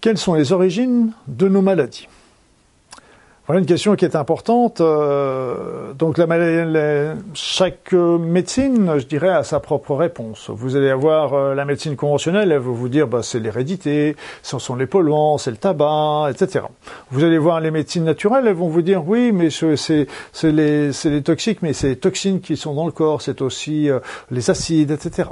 Quelles sont les origines de nos maladies? Voilà une question qui est importante. Euh, donc la, chaque médecine, je dirais, a sa propre réponse. Vous allez avoir euh, la médecine conventionnelle, elle va vous dire bah, c'est l'hérédité, ce sont les polluants, c'est le tabac, etc. Vous allez voir les médecines naturelles, elles vont vous dire oui, mais c'est les, les, toxiques, mais c'est les toxines qui sont dans le corps, c'est aussi euh, les acides, etc.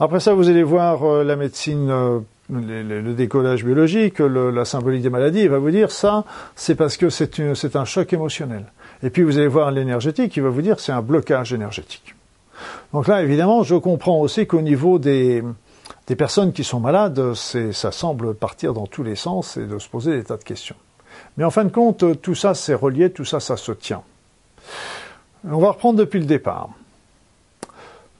Après ça, vous allez voir la médecine le, décollage biologique, la symbolique des maladies, il va vous dire ça, c'est parce que c'est un choc émotionnel. Et puis vous allez voir l'énergétique, il va vous dire c'est un blocage énergétique. Donc là, évidemment, je comprends aussi qu'au niveau des, des personnes qui sont malades, ça semble partir dans tous les sens et de se poser des tas de questions. Mais en fin de compte, tout ça c'est relié, tout ça ça se tient. On va reprendre depuis le départ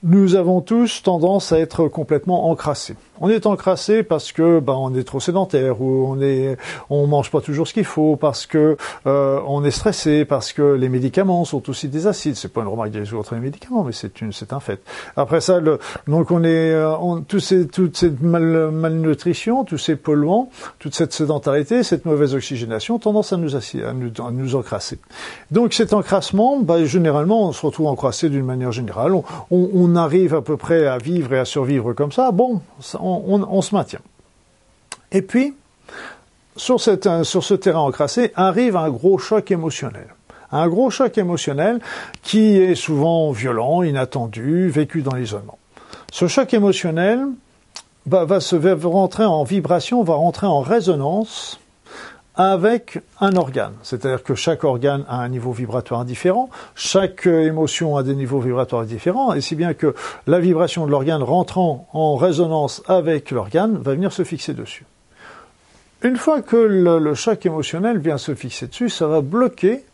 nous avons tous tendance à être complètement encrassés. On est encrassé parce que ben, on est trop sédentaire ou on est on mange pas toujours ce qu'il faut parce que euh, on est stressé parce que les médicaments sont aussi des acides. C'est pas une remarque des autres médicaments, mais c'est une c'est un fait. Après ça, le, donc on est euh, on, tous ces, toute cette malnutrition, tous ces polluants, toute cette sédentarité, cette mauvaise oxygénation, tendance à nous à nous, à nous encrasser. Donc cet encrassement, ben, généralement, on se retrouve encrassé d'une manière générale. On, on arrive à peu près à vivre et à survivre comme ça, bon, on, se maintient. Et puis, sur, sur ce terrain encrassé, arrive un gros choc émotionnel. Un gros choc émotionnel qui est souvent violent, inattendu, vécu dans l'isolement. Ce choc émotionnel va, se, rentrer en vibration, va rentrer en résonance avec un organe. C'est-à-dire que chaque organe a un niveau vibratoire différent, chaque émotion a des niveaux vibratoires différents, et si bien que la vibration de l'organe rentrant en résonance avec l'organe va venir se fixer dessus. Une fois que le, choc émotionnel vient se fixer dessus, ça va bloquer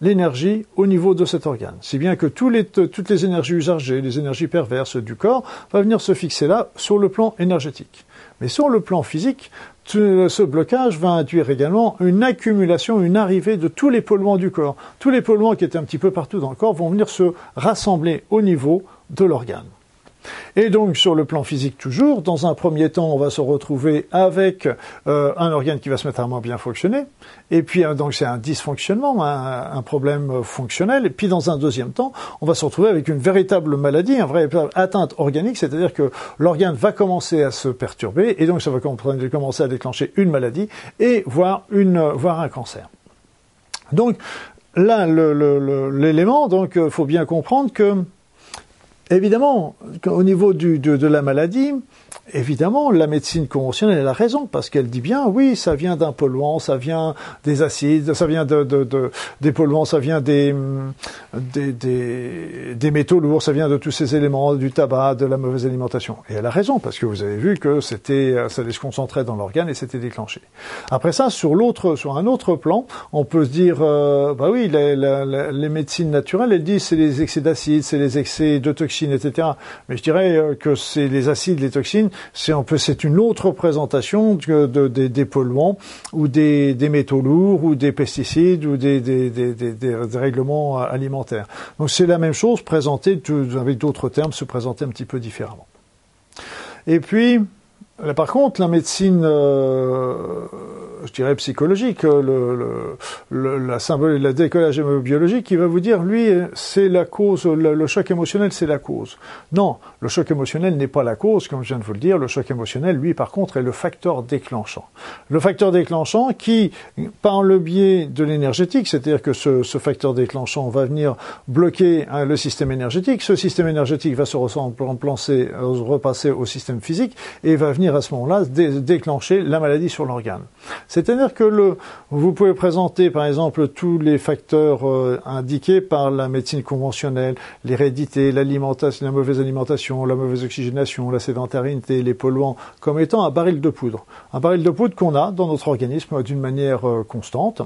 l'énergie au niveau de cet organe. Si bien que toutes les énergies usagées, les énergies perverses du corps, vont venir se fixer là sur le plan énergétique. Mais sur le plan physique, ce blocage va induire également une accumulation, une arrivée de tous les polluants du corps. Tous les polluants qui étaient un petit peu partout dans le corps vont venir se rassembler au niveau de l'organe. Et donc sur le plan physique toujours, dans un premier temps, on va se retrouver avec euh, un organe qui va se mettre à moins bien fonctionner, et puis euh, donc c'est un dysfonctionnement, un, problème fonctionnel, et puis dans un deuxième temps, on va se retrouver avec une véritable maladie, une véritable atteinte organique, c'est-à-dire que l'organe va commencer à se perturber, et donc ça va commencer à déclencher une maladie, et voire, une, voire un cancer. Donc là, l'élément, donc, faut bien comprendre que Évidemment, au niveau de, de, la maladie, évidemment, la médecine conventionnelle elle a raison parce qu'elle dit bien, oui, ça vient d'un polluant, ça vient des acides, ça vient de, de, des polluants, ça vient des, des, des, des, métaux lourds, ça vient de tous ces éléments, du tabac, de la mauvaise alimentation. Et elle a raison parce que vous avez vu que c'était, ça allait se concentrer dans l'organe et c'était déclenché. Après ça, sur l'autre, sur un autre plan, on peut se dire, euh, bah oui, les, les, les médecines naturelles, elles disent c'est les excès d'acides, c'est les excès de toxines etc. Mais je dirais euh, que c'est les acides, les toxines, c'est un peu, c'est une autre représentation de, des polluants ou des, métaux lourds ou des pesticides ou des, des règlements alimentaires. Donc c'est la même chose présentée avec d'autres termes, se présenter un petit peu différemment. Et puis, par contre, la médecine euh, je dirais psychologique, euh, le, le, la symbole, la décollage biologique, qui va vous dire, lui, c'est la cause, le, choc émotionnel, c'est la cause. Non, le choc émotionnel n'est pas la cause, comme je viens de vous le dire. Le choc émotionnel, lui, par contre, est le facteur déclenchant. Le facteur déclenchant qui, par le biais de l'énergétique, c'est-à-dire que ce, ce, facteur déclenchant va venir bloquer hein, le système énergétique. Ce système énergétique va se euh, repasser au système physique et va venir à ce moment-là déclencher la maladie sur l'organe. C'est-à-dire que le, vous pouvez présenter par exemple tous les facteurs euh, indiqués par la médecine conventionnelle, l'hérédité, l'alimentation, la mauvaise alimentation, la mauvaise oxygénation, la sédentarité, les polluants, comme étant un baril de poudre. Un baril de poudre qu'on a dans notre organisme d'une manière euh, constante.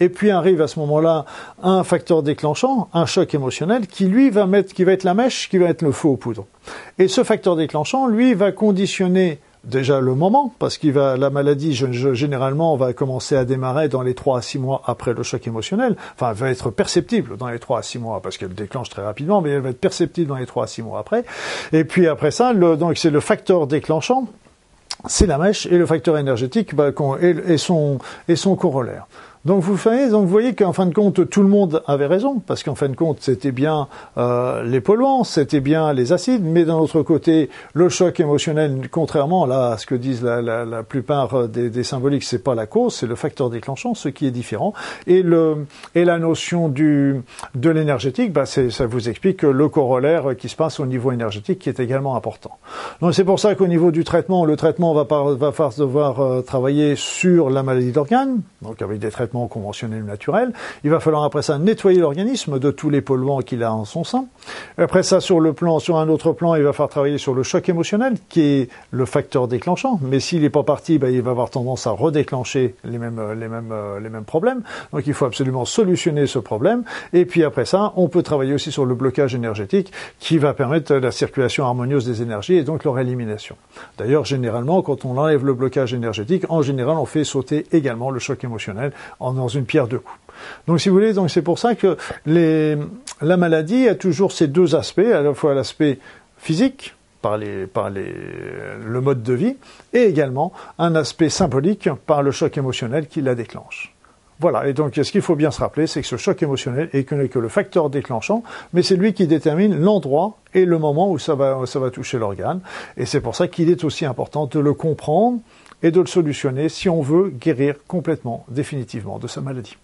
Et puis arrive à ce moment-là un facteur déclenchant, un choc émotionnel, qui lui va mettre, qui va être la mèche, qui va être le feu aux poudres. Et ce facteur déclenchant, lui, va conditionner déjà le moment, parce qu'il va, la maladie, généralement, va commencer à démarrer dans les 3 à 6 mois après le choc émotionnel. Enfin, elle va être perceptible dans les 3 à 6 mois, parce qu'elle déclenche très rapidement, mais elle va être perceptible dans les 3 à 6 mois après. Et puis après ça, le, donc c'est le facteur déclenchant c'est la mèche et le facteur énergétique bah, et, son, et son corollaire. Donc vous, donc vous voyez qu'en fin de compte, tout le monde avait raison, parce qu'en fin de compte, c'était bien euh, les polluants, c'était bien les acides, mais d'un autre côté, le choc émotionnel, contrairement là à ce que disent la, la, la plupart des, des symboliques, c'est pas la cause, c'est le facteur déclenchant, ce qui est différent. Et, le, et la notion du, de l'énergétique, bah ça vous explique le corollaire qui se passe au niveau énergétique, qui est également important. Donc c'est pour ça qu'au niveau du traitement, le traitement va, par, va devoir euh, travailler sur la maladie d'organes, donc avec des traitements conventionnel ou naturel. Il va falloir après ça nettoyer l'organisme de tous les polluants qu'il a en son sein. Après ça, sur le plan, sur un autre plan, il va falloir travailler sur le choc émotionnel, qui est le facteur déclenchant. Mais s'il n'est pas parti, ben, il va avoir tendance à redéclencher les mêmes, les mêmes, problèmes. Donc il faut absolument solutionner ce problème. Et puis après ça, on peut travailler aussi sur le blocage énergétique, qui va permettre la circulation harmonieuse des énergies et donc leur élimination. D'ailleurs, généralement, quand on enlève le blocage énergétique, en général, on fait sauter également le choc émotionnel dans une pierre deux coups. Donc, si vous voulez, donc c'est pour ça que la maladie a toujours ces deux aspects, à la fois l'aspect physique, par, le mode de vie, et également un aspect symbolique par le choc émotionnel qui la déclenche. Voilà, et donc ce qu'il faut bien se rappeler, c'est que ce choc émotionnel est que, que le facteur déclenchant, mais c'est lui qui détermine l'endroit et le moment où ça va toucher l'organe. Et c'est pour ça qu'il est aussi important de le comprendre et de le solutionner si on veut guérir complètement, définitivement de sa maladie.